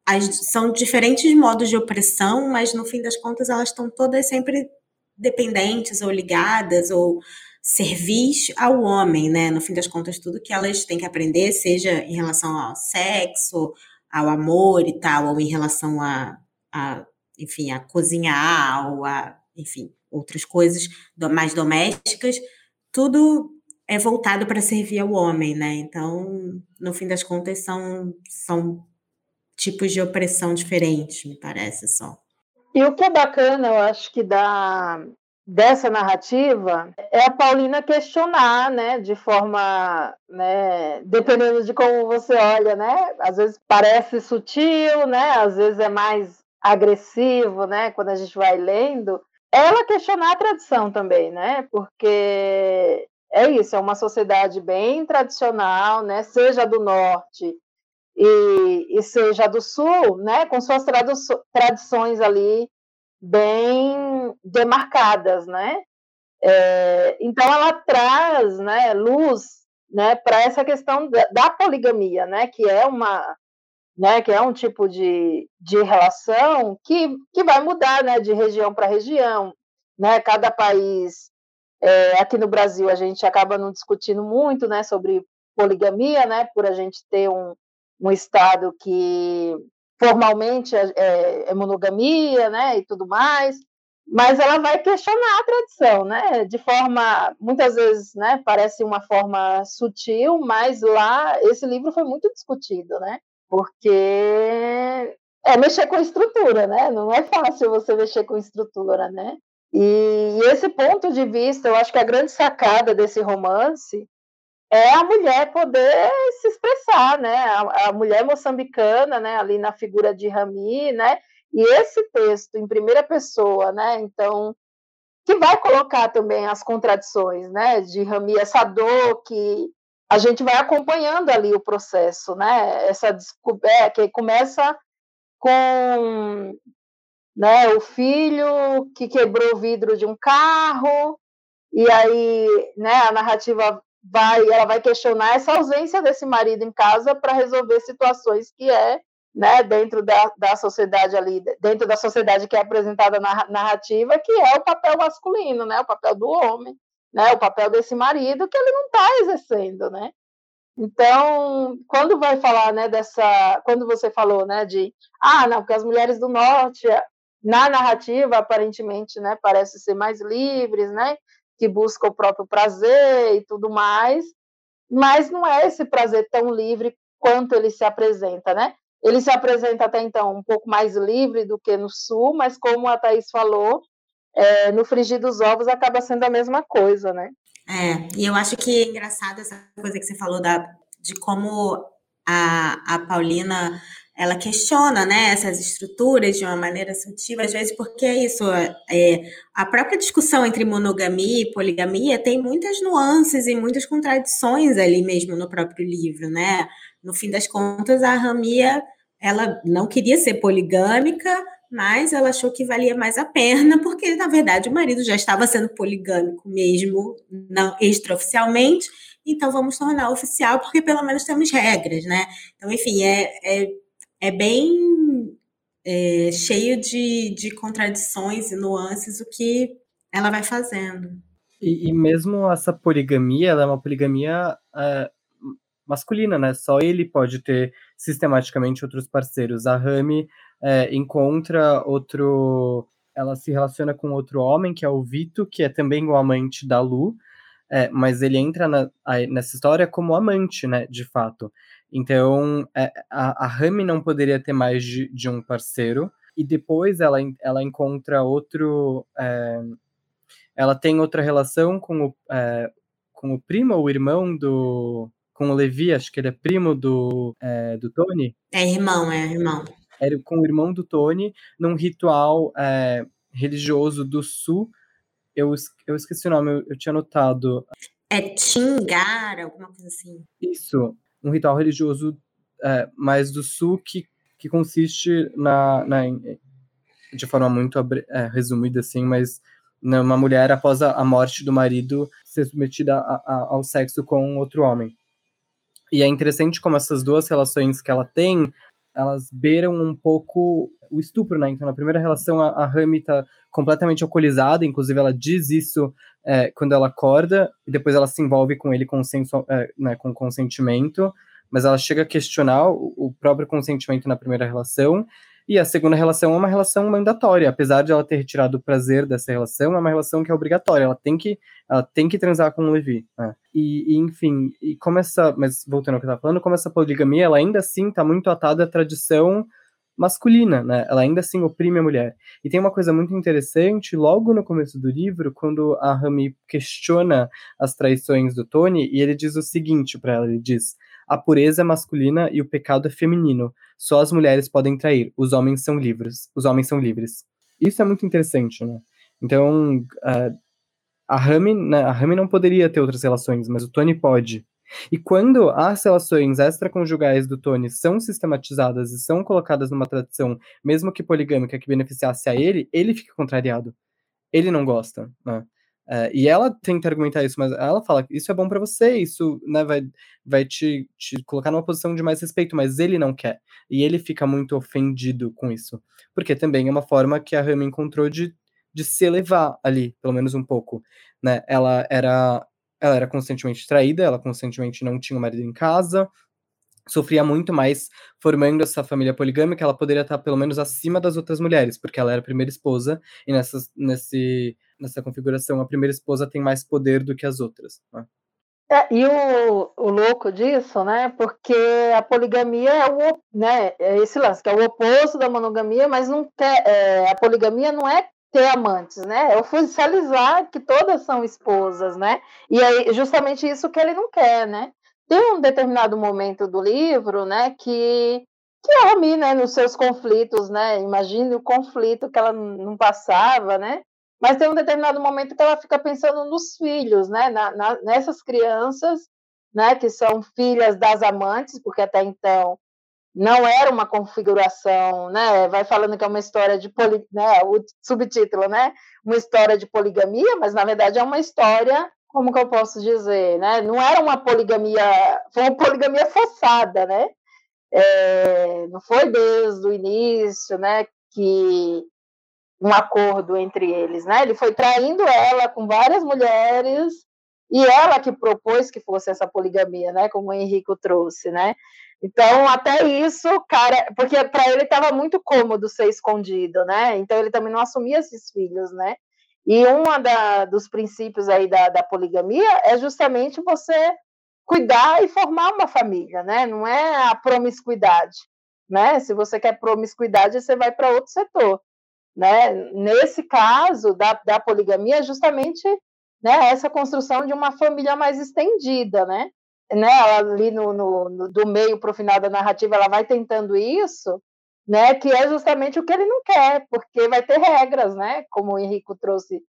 [SPEAKER 1] as, são diferentes modos de opressão, mas no fim das contas elas estão todas sempre dependentes ou ligadas ou servis ao homem, né? No fim das contas, tudo que elas têm que aprender, seja em relação ao sexo, ao amor e tal, ou em relação a, a enfim, a cozinhar, ou a, enfim, outras coisas mais domésticas, tudo é voltado para servir ao homem, né? Então, no fim das contas, são, são tipos de opressão diferentes, me parece só.
[SPEAKER 3] E o que é bacana, eu acho que dá dessa narrativa é a Paulina questionar, né, de forma, né, dependendo de como você olha, né, às vezes parece sutil, né, às vezes é mais agressivo, né, quando a gente vai lendo, ela questionar a tradição também, né, porque é isso, é uma sociedade bem tradicional, né, seja do norte e, e seja do sul, né, com suas tradições ali bem demarcadas, né? É, então ela traz né, luz né, para essa questão da, da, poligamia, né, que é uma né, que é um tipo de, de relação que, que vai mudar né, de região para região. Né, cada país, é, aqui no Brasil, a gente acaba não discutindo muito né, sobre poligamia, né, por a gente ter um, um Estado que formalmente é, é, é monogamia né, e tudo mais, mas ela vai questionar a tradição, né? De forma, muitas vezes, né? Parece uma forma sutil, mas lá esse livro foi muito discutido, né? Porque é mexer com estrutura, né? Não é fácil você mexer com estrutura, né? E esse ponto de vista, eu acho que a grande sacada desse romance é a mulher poder se expressar, né? A, a mulher moçambicana, né? Ali na figura de Rami, né? E esse texto em primeira pessoa, né? Então, que vai colocar também as contradições, né? De Rami, essa dor que a gente vai acompanhando ali o processo, né? Essa descoberta que começa com né, o filho que quebrou o vidro de um carro, e aí né, a narrativa vai, ela vai questionar essa ausência desse marido em casa para resolver situações que é né, dentro da, da sociedade ali, dentro da sociedade que é apresentada na narrativa, que é o papel masculino, né, o papel do homem, né, o papel desse marido que ele não está exercendo, né. Então, quando vai falar, né, dessa, quando você falou, né, de, ah, não, porque as mulheres do norte, na narrativa, aparentemente, né, parece ser mais livres, né, que buscam o próprio prazer e tudo mais, mas não é esse prazer tão livre quanto ele se apresenta, né? Ele se apresenta até então um pouco mais livre do que no sul, mas como a Thaís falou, é, no frigir dos ovos acaba sendo a mesma coisa, né?
[SPEAKER 1] É, e eu acho que é engraçado essa coisa que você falou da, de como a, a Paulina ela questiona né, essas estruturas de uma maneira sutil, às vezes porque é isso, é, a própria discussão entre monogamia e poligamia tem muitas nuances e muitas contradições ali mesmo no próprio livro, né? No fim das contas, a Ramia, ela não queria ser poligâmica, mas ela achou que valia mais a pena, porque, na verdade, o marido já estava sendo poligâmico mesmo, não extraoficialmente, então vamos tornar oficial, porque pelo menos temos regras, né? Então, enfim, é, é, é bem é, cheio de, de contradições e nuances o que ela vai fazendo.
[SPEAKER 2] E, e mesmo essa poligamia, ela é uma poligamia é, masculina, né? Só ele pode ter sistematicamente outros parceiros. A Rami é, encontra outro. Ela se relaciona com outro homem, que é o Vito, que é também o amante da Lu, é, mas ele entra na, nessa história como amante, né? De fato. Então, é, a, a Rami não poderia ter mais de, de, um parceiro. E depois ela, ela encontra outro. É, ela tem outra relação com o, é, com o primo ou irmão do, com o Levi, acho que ele é primo do, é, do Tony.
[SPEAKER 1] É irmão, é irmão.
[SPEAKER 2] Era com o irmão do Tony, num ritual é, religioso do sul. Eu, eu esqueci o nome, eu, eu tinha notado.
[SPEAKER 1] É Tingar, alguma coisa assim.
[SPEAKER 2] Isso, um ritual religioso é, mais do sul que, que consiste na, na de forma muito é, resumida assim, mas uma mulher após a, a, morte do marido ser submetida a, a, ao sexo com outro homem. E é interessante como essas duas relações que ela tem, elas beiram um pouco o estupro, né? Então, na primeira relação, a, a Rami tá completamente alcoolizada, inclusive ela diz isso é, quando ela acorda, e depois ela se envolve com ele é, né, com consentimento, mas ela chega a questionar o, o próprio consentimento na primeira relação, e a segunda relação é uma relação mandatória, apesar de ela ter retirado o prazer dessa relação, é uma relação que é obrigatória, ela tem que, ela tem que transar com o Levi. Né? E, e, enfim, e como essa, mas voltando ao que eu estava falando, como essa poligamia, ela ainda assim está muito atada à tradição masculina, né? Ela ainda assim oprime a mulher. E tem uma coisa muito interessante, logo no começo do livro, quando a Rami questiona as traições do Tony, e ele diz o seguinte para ela, ele diz: a pureza é masculina e o pecado é feminino. Só as mulheres podem trair, os homens são livres. Os homens são livres. Isso é muito interessante, né? Então, uh, a Rami, né, a Rami não poderia ter outras relações, mas o Tony pode. E quando as relações extraconjugais do Tony são sistematizadas e são colocadas numa tradição, mesmo que poligâmica, que beneficiasse a ele, ele fica contrariado. Ele não gosta, né? É, e ela tenta argumentar isso, mas ela fala isso é bom para você, isso né, vai, vai te, te colocar numa posição de mais respeito, mas ele não quer. E ele fica muito ofendido com isso. Porque também é uma forma que a Rami encontrou de, de se elevar ali, pelo menos um pouco. Né? Ela era ela era constantemente traída, ela constantemente não tinha o marido em casa, sofria muito mais formando essa família poligâmica, ela poderia estar pelo menos acima das outras mulheres, porque ela era a primeira esposa, e nessa, nesse, nessa configuração a primeira esposa tem mais poder do que as outras. Né?
[SPEAKER 3] É, e o, o louco disso, né? Porque a poligamia é o, né? É esse lance que é o oposto da monogamia, mas não quer, é, a poligamia não é ter amantes, né? É oficializar que todas são esposas, né? E é justamente isso que ele não quer, né? Tem um determinado momento do livro, né, que que a Rami, né, nos seus conflitos, né, imagine o conflito que ela não passava, né, mas tem um determinado momento que ela fica pensando nos filhos, né, na, na, nessas crianças, né, que são filhas das amantes, porque até então não era uma configuração, né, vai falando que é uma história de poli, né, o subtítulo, né, uma história de poligamia, mas na verdade é uma história como que eu posso dizer, né? Não era uma poligamia, foi uma poligamia forçada, né? É, não foi desde o início, né? Que um acordo entre eles, né? Ele foi traindo ela com várias mulheres e ela que propôs que fosse essa poligamia, né? Como o Henrico trouxe, né? Então, até isso, cara, porque para ele estava muito cômodo ser escondido, né? Então ele também não assumia esses filhos, né? E um dos princípios aí da, da poligamia é justamente você cuidar e formar uma família, né? Não é a promiscuidade, né? Se você quer promiscuidade, você vai para outro setor, né? Nesse caso da, da poligamia, justamente né, essa construção de uma família mais estendida, né? né ali no, no, no do meio para o final da narrativa, ela vai tentando isso, né? Que é justamente o que ele não quer, porque vai ter regras, né? Como o Henrico trouxe,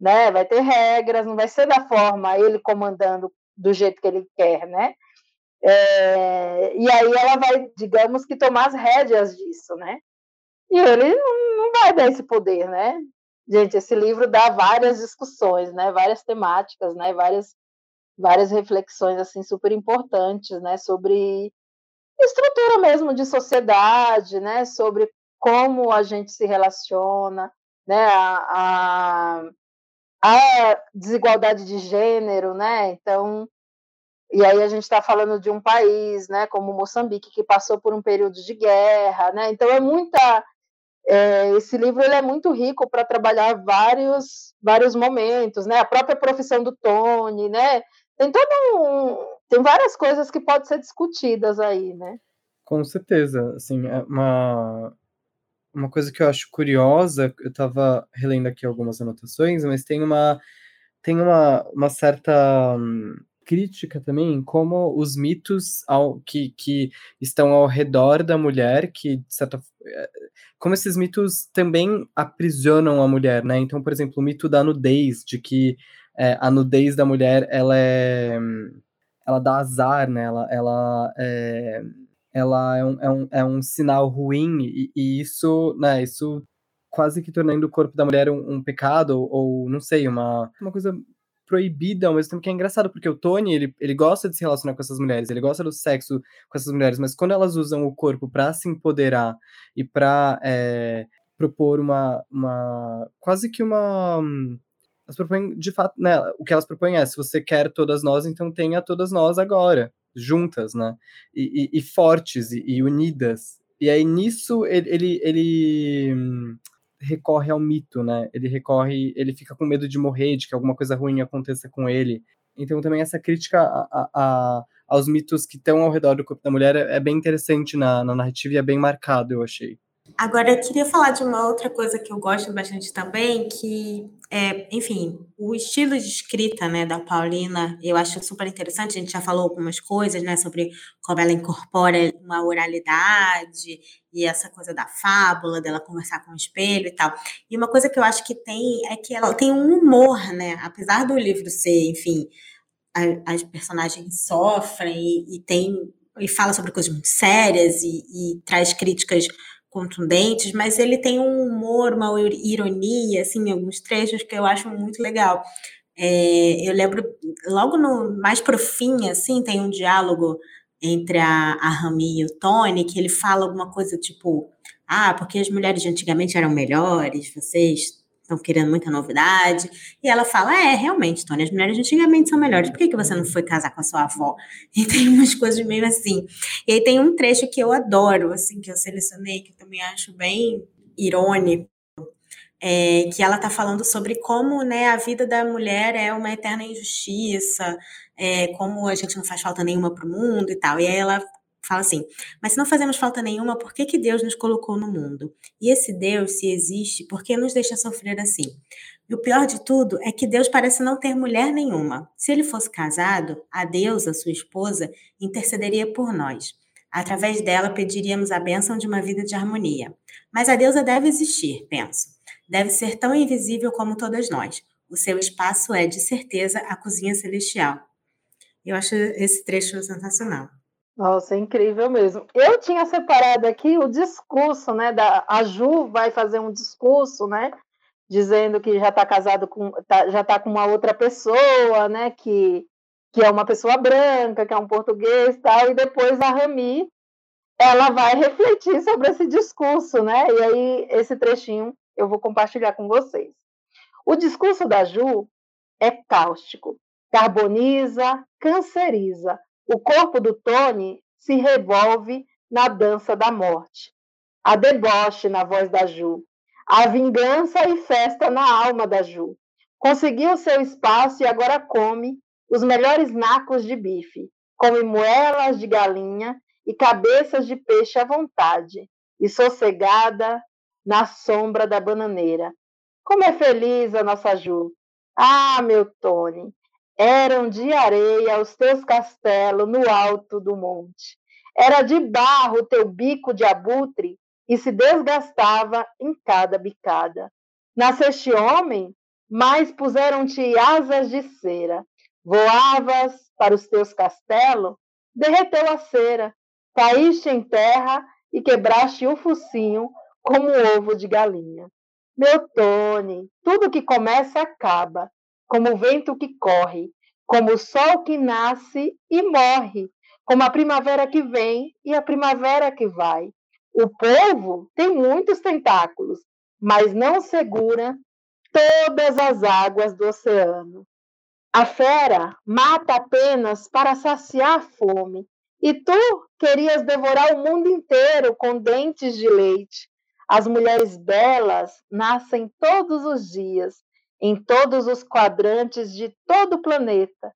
[SPEAKER 3] né? Vai ter regras, não vai ser da forma ele comandando do jeito que ele quer, né? É, e aí ela vai, digamos que tomar as rédeas disso, né? E ele não, vai dar esse poder, né? Gente, esse livro dá várias discussões, né? Várias temáticas, né? Várias várias reflexões assim super importantes, né? Sobre estrutura mesmo de sociedade, né, sobre como a gente se relaciona, né, a, a, a desigualdade de gênero, né, então, e aí a gente está falando de um país, né, como Moçambique, que passou por um período de guerra, né, então é muita, é, esse livro ele é muito rico para trabalhar vários, vários momentos, né, a própria profissão do Tony, né, tem todo um, tem várias coisas que podem ser discutidas aí, né?
[SPEAKER 2] Com certeza, assim, é uma, uma coisa que eu acho curiosa, eu estava relendo aqui algumas anotações, mas tem uma, tem uma, uma certa hum, crítica também como os mitos ao, que, que estão ao redor da mulher, que de certa é, como esses mitos também aprisionam a mulher, né? Então, por exemplo, o mito da nudez, de que é, a nudez da mulher, ela é ela dá azar, né? Ela, ela, é, ela é, um, é, um, é um sinal ruim, e, e, isso, né, isso quase que tornando o corpo da mulher um, um pecado, ou, ou, não sei, uma, uma coisa proibida ao mesmo tempo que é engraçado, porque o Tony, ele, ele gosta de se relacionar com essas mulheres, ele gosta do sexo com essas mulheres, mas quando elas usam o corpo para se empoderar e para é, propor uma, uma, quase que uma elas propõem, de fato, né, o que elas propõem é, se você quer todas nós, então tenha todas nós agora, juntas, né, e, e, e fortes e, e, unidas. E aí, nisso, ele, ele, ele recorre ao mito, né, ele recorre, ele fica com medo de morrer, de que alguma coisa ruim aconteça com ele. Então, também essa crítica a, a, a aos mitos que estão ao redor do corpo da mulher é, é bem interessante na, na narrativa e é bem marcado, eu achei.
[SPEAKER 1] Agora, eu queria falar de uma outra coisa que eu gosto bastante também, que é, enfim, o estilo de escrita, né, da Paulina, eu acho super interessante. A gente já falou algumas coisas, né, sobre como ela incorpora uma oralidade e essa coisa da fábula, dela conversar com o espelho e tal. E uma coisa que eu acho que tem é que ela tem um humor, né, apesar do livro ser, enfim, a, as personagens sofrem e, e tem e fala sobre coisas muito sérias e, e traz críticas contundentes, mas ele tem um humor, uma ironia, assim, alguns trechos que eu acho muito legal. É, eu lembro, logo no mais pro fim, assim, tem um diálogo entre a, a Rami e o Tony, que ele fala alguma coisa tipo, ah, porque as mulheres de antigamente eram melhores, vocês estão querendo muita novidade. E ela fala: É, realmente, Tony, as mulheres antigamente são melhores. Por que, que você não foi casar com a sua avó? (laughs) E tem umas coisas meio assim. E aí tem um trecho que eu adoro, assim, que eu selecionei, que eu também acho bem irônico. É, que ela está falando sobre como né, a vida da mulher é uma eterna injustiça, é, como a gente não faz falta nenhuma para o mundo e tal. E aí ela fala assim: Mas se não fazemos falta nenhuma, por que, que Deus nos colocou no mundo? E esse Deus, se existe, por que nos deixa sofrer assim? E o pior de tudo é que Deus parece não ter mulher nenhuma. Se ele fosse casado, a deusa, sua esposa, intercederia por nós. Através dela, pediríamos a bênção de uma vida de harmonia. Mas a deusa deve existir, penso. Deve ser tão invisível como todas nós. O seu espaço é, de certeza, a cozinha celestial. Eu acho esse trecho sensacional.
[SPEAKER 3] Nossa, é incrível mesmo. Eu tinha separado aqui o discurso, né? Da, a Ju vai fazer um discurso, né? Dizendo que já está casado com, tá, já está com uma outra pessoa, né? Que, que é uma pessoa branca, que é um português tal, e depois a Rami ela vai refletir sobre esse discurso, né? E aí, esse trechinho eu vou compartilhar com vocês. O discurso da Ju é cáustico, carboniza, canceriza, o corpo do Tony se revolve na dança da morte. A deboche na voz da Ju. A vingança e festa na alma da Ju. Conseguiu seu espaço e agora come os melhores nacos de bife. Come moelas de galinha e cabeças de peixe à vontade. E sossegada na sombra da bananeira. Como é feliz a nossa Ju. Ah, meu Tony, eram de areia os teus castelos no alto do monte. Era de barro teu bico de abutre e se desgastava em cada bicada. Nasceste homem, mas puseram-te asas de cera. Voavas para os teus castelos, derreteu a cera. Caíste em terra e quebraste o focinho como um ovo de galinha. Meu Tony, tudo que começa acaba como o vento que corre, como o sol que nasce e morre, como a primavera que vem e a primavera que vai. O povo tem muitos tentáculos, mas não segura todas as águas do oceano. A fera mata apenas para saciar a fome, e tu querias devorar o mundo inteiro com dentes de leite. As mulheres belas nascem todos os dias, em todos os quadrantes de todo o planeta.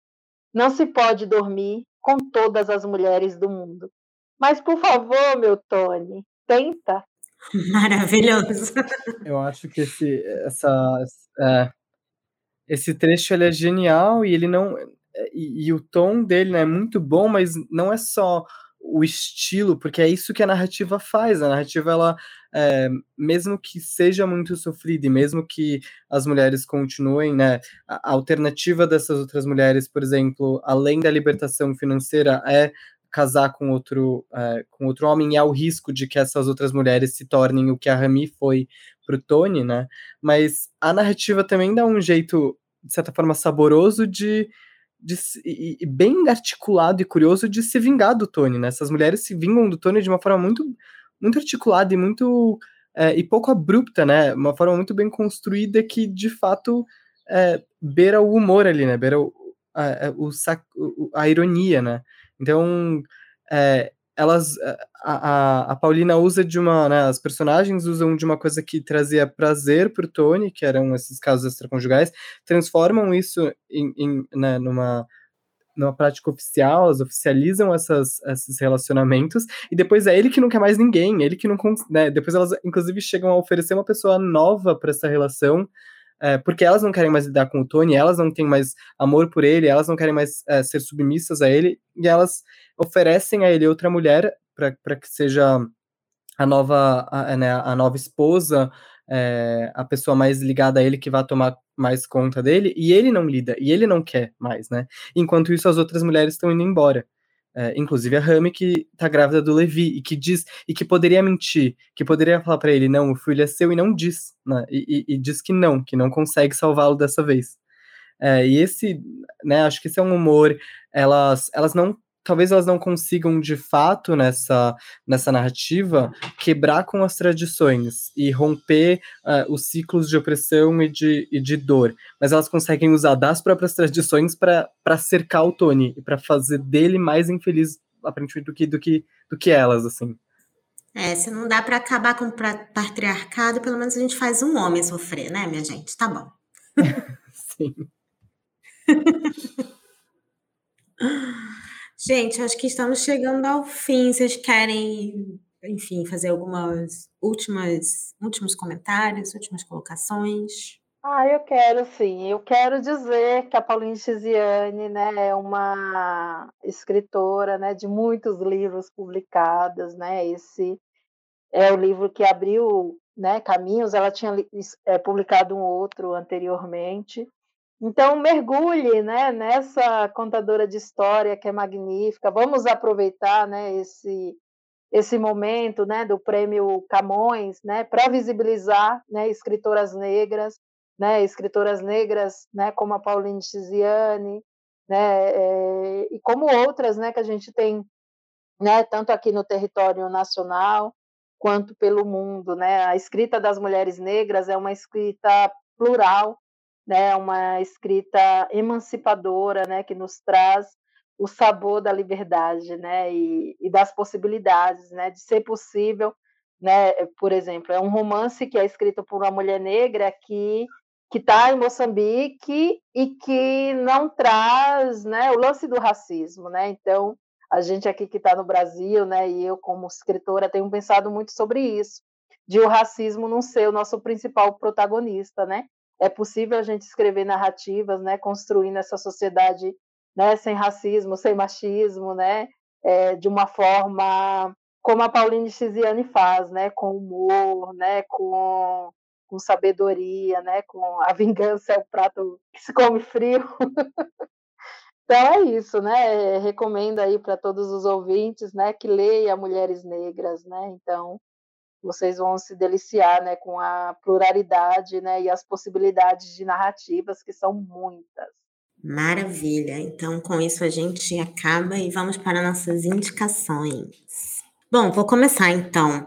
[SPEAKER 3] Não se pode dormir com todas as mulheres do mundo. Mas, por favor, meu Tony, tenta. (laughs)
[SPEAKER 1] Maravilhoso.
[SPEAKER 2] Eu acho que esse, essa, é, esse trecho ele é genial e ele não. E, e, o tom dele né, é muito bom, mas não é só o estilo, porque é isso que a narrativa faz. A narrativa, ela, é, mesmo que seja muito sofrida e mesmo que as mulheres continuem, né, a alternativa dessas outras mulheres, por exemplo, além da libertação financeira, é casar com outro, é, com outro homem e há o risco de que essas outras mulheres se tornem o que a Rami foi pro Tony, né? Mas a narrativa também dá um jeito, de certa forma, saboroso de de, e, e, bem articulado e curioso de se vingar do Tony, né? Essas mulheres se vingam do Tony de uma forma muito, muito articulada e muito é, e pouco abrupta, né? Uma forma muito bem construída que de fato é, beira o humor ali, né? Beira o, a, o, a ironia, né? Então é, elas a, a, Paulina usa de uma, né, as personagens usam de uma coisa que trazia prazer pro Tony, que eram esses casos extraconjugais, transformam isso em, em né, numa numa prática oficial, elas oficializam essas, esses relacionamentos, e depois é ele que não quer mais ninguém, ele que não. Né, depois elas, inclusive, chegam a oferecer uma pessoa nova para essa relação, é, porque elas não querem mais lidar com o Tony, elas não têm mais amor por ele, elas não querem mais é, ser submissas a ele, e elas oferecem a ele outra mulher para que seja a nova, a, né, a nova esposa, é, a pessoa mais ligada a ele que vai tomar mais conta dele, e ele não lida, e ele não quer mais, né? Enquanto isso, as outras mulheres estão indo embora. É, inclusive a Rami que tá grávida do Levi e que diz e que poderia mentir, que poderia falar para ele não, o filho é seu e não diz, né? E, e, e, diz que não, que não consegue salvá-lo dessa vez. É, e esse, né, acho que esse é um humor, elas, elas não talvez elas não consigam de fato nessa, nessa narrativa quebrar com as tradições e romper uh, os ciclos de opressão e de, e de dor, mas elas conseguem usar das próprias tradições para cercar o Tony e para fazer dele mais infeliz aparentemente do que do que do que elas assim.
[SPEAKER 1] É, se não dá para acabar com o patriarcado, pelo menos a gente faz um homem sofrer, né, minha gente? Tá bom. (laughs) Sim. (laughs) Gente, acho que estamos chegando ao fim. Vocês querem, enfim, fazer algumas últimas últimos comentários, últimas colocações?
[SPEAKER 3] Ah, eu quero sim. Eu quero dizer que a Pauline Tiziane, né, é uma escritora, né, de muitos livros publicados, né? Esse é o livro que abriu, né, caminhos. Ela tinha é, publicado um outro anteriormente. Então, mergulhe né, nessa contadora de história que é magnífica. Vamos aproveitar né, esse, esse momento né, do prêmio Camões né, para visibilizar né, escritoras negras, né, escritoras negras né, como a Pauline Tiziane, né, é, e como outras né, que a gente tem né, tanto aqui no território nacional quanto pelo mundo. Né? A escrita das mulheres negras é uma escrita plural, né, uma escrita emancipadora, né, que nos traz o sabor da liberdade, né, e, e das possibilidades, né, de ser possível, né, por exemplo, é um romance que é escrito por uma mulher negra que que está em Moçambique e que não traz, né, o lance do racismo, né, então a gente aqui que está no Brasil, né, e eu como escritora tenho pensado muito sobre isso, de o racismo não ser o nosso principal protagonista, né, é possível a gente escrever narrativas, né, construindo essa sociedade, né, sem racismo, sem machismo, né, é, de uma forma como a Pauline Chiziane faz, né, com humor, né, com, com sabedoria, né, com a vingança é o prato que se come frio. (laughs) então é isso, né, recomendo aí para todos os ouvintes, né, que leia Mulheres Negras, né, então vocês vão se deliciar né, com a pluralidade né, e as possibilidades de narrativas, que são muitas.
[SPEAKER 1] Maravilha! Então, com isso, a gente acaba e vamos para nossas indicações. Bom, vou começar então.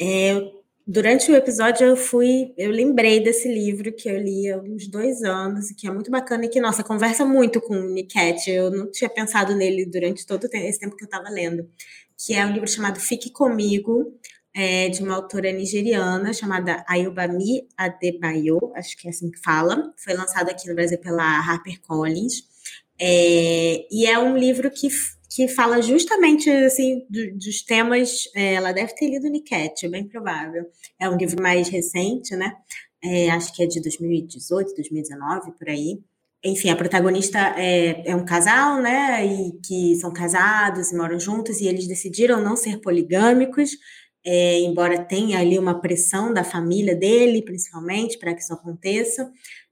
[SPEAKER 1] É, durante o episódio eu fui, eu lembrei desse livro que eu li há uns dois anos que é muito bacana e que, nossa, conversa muito com o Niket. Eu não tinha pensado nele durante todo esse tempo que eu estava lendo, que é um livro chamado Fique Comigo, é, de uma autora nigeriana chamada Ayobami Adebayo, acho que é assim que fala. Foi lançado aqui no Brasil pela HarperCollins. É, e é um livro que, que fala justamente assim do, dos temas. É, ela deve ter lido Niket, é bem provável. É um livro mais recente, né? É, acho que é de 2018, 2019, por aí. Enfim, a protagonista é, é um casal, né? E que são casados e moram juntos, e eles decidiram não ser poligâmicos é, embora tenha ali uma pressão da família dele, principalmente, para que isso aconteça.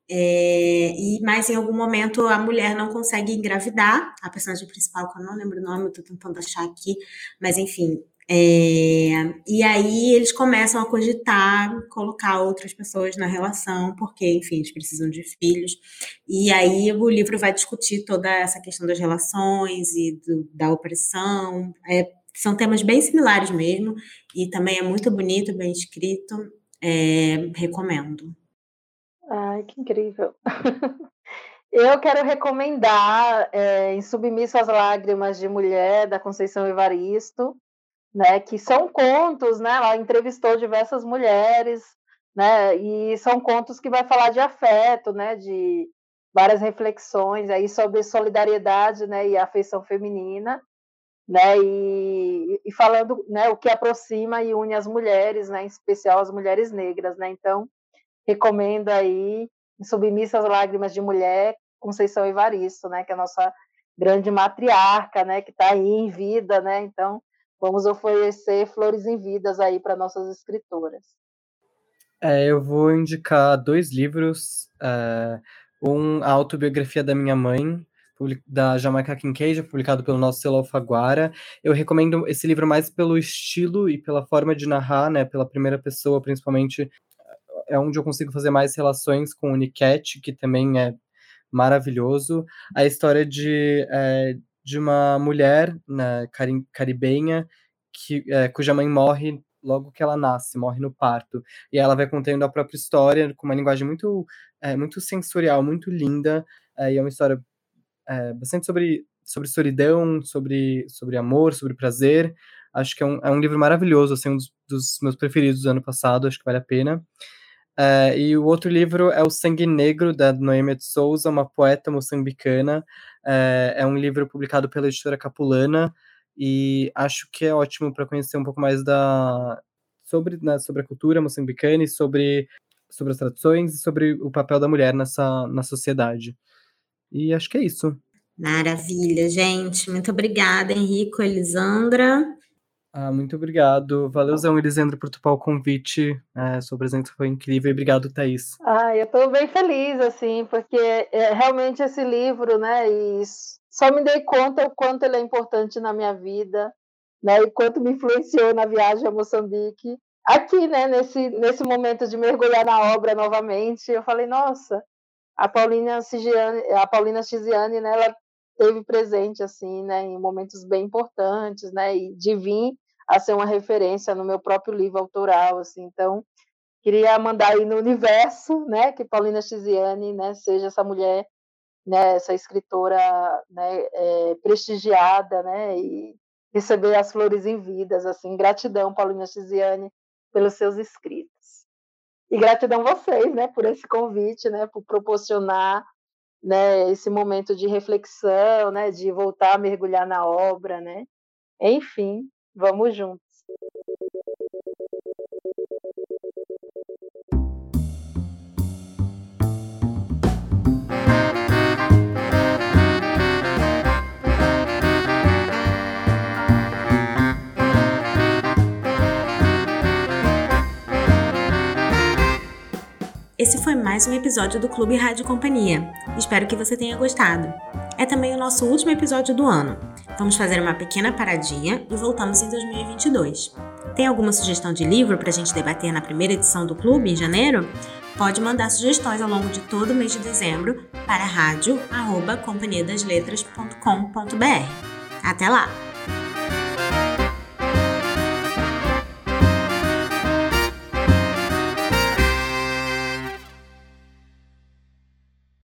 [SPEAKER 1] É, e mas em algum momento a mulher não consegue engravidar, a personagem principal, que eu não lembro o nome, eu estou tentando achar aqui, mas enfim. É, e aí eles começam a cogitar colocar outras pessoas na relação, porque, enfim, eles precisam de filhos. E aí o livro vai discutir toda essa questão das relações e do, da opressão. É, são temas bem similares mesmo, e também é muito bonito, bem escrito. É, recomendo.
[SPEAKER 3] Ai, que incrível! (laughs) Eu quero recomendar é, Em Submisso às Lágrimas de Mulher, da Conceição Evaristo, né, que são contos, né, ela entrevistou diversas mulheres, né, e são contos que vai falar de afeto, né, de várias reflexões aí sobre solidariedade, né, e afeição feminina, né, e, e, falando né, o que aproxima e une as mulheres, né, em especial as mulheres negras. Né, então, recomendo aí Submissa às Lágrimas de Mulher, Conceição Evaristo, né, que é a nossa grande matriarca, né, que está aí em vida. Né, então, vamos oferecer flores em vidas aí para nossas escritoras.
[SPEAKER 2] É, eu vou indicar dois livros, é, um a autobiografia da minha mãe, da Jamaica Kincaid, publicado pelo nosso selo Alfaguara. Eu recomendo esse livro mais pelo estilo e pela forma de narrar, né, pela primeira pessoa, principalmente. É onde eu consigo fazer mais relações com o Niket, que também é maravilhoso. A história de, é, de uma mulher né, caribenha que, é, cuja mãe morre logo que ela nasce, morre no parto. E ela vai contando a própria história com uma linguagem muito, é, muito sensorial, muito linda. É, e é uma história é, bastante sobre, sobre solidão, sobre, sobre amor, sobre prazer. Acho que é um, é um livro maravilhoso, assim, um dos, dos meus preferidos do ano passado, acho que vale a pena. Uh, e o outro livro é O Sangue Negro, da Noêmia de Souza, uma poeta moçambicana. Uh, é um livro publicado pela editora Capulana, e acho que é ótimo para conhecer um pouco mais da sobre, né, sobre a cultura moçambicana e sobre, sobre as tradições e sobre o papel da mulher nessa na sociedade. E acho que é isso.
[SPEAKER 1] Maravilha, gente. Muito obrigada, Henrico, Elisandra.
[SPEAKER 2] Ah, muito obrigado. Valeuzão, Elisandra, por topar o convite. É, sua presença foi incrível. E obrigado, Thaís.
[SPEAKER 3] Ah, eu estou bem feliz, assim, porque é, realmente esse livro, né, e só me dei conta o quanto ele é importante na minha vida, né, e quanto me influenciou na viagem a Moçambique. Aqui, né, nesse, nesse momento de mergulhar na obra novamente, eu falei, nossa, a Paulina Cigiani, a Paulina né, ela teve presente assim, né, em momentos bem importantes, né, e de vir a ser uma referência no meu próprio livro autoral, assim. Então, queria mandar aí no universo, né, que Paulina Chiziane, né, seja essa mulher, né, essa escritora, né, é, prestigiada, né, e receber as flores em vidas, assim. Gratidão, Paulina Chiziane, pelos seus escritos. E gratidão vocês, né, por esse convite, né, por proporcionar né, esse momento de reflexão, né, de voltar a mergulhar na obra, né? Enfim, Vamos juntos.
[SPEAKER 1] Esse foi mais um episódio do Clube Rádio Companhia. Espero que você tenha gostado. É também o nosso último episódio do ano. Vamos fazer uma pequena paradinha e voltamos em 2022. Tem alguma sugestão de livro para a gente debater na primeira edição do clube em janeiro? Pode mandar sugestões ao longo de todo o mês de dezembro para rádio@companhiadasletras.com.br. Até lá!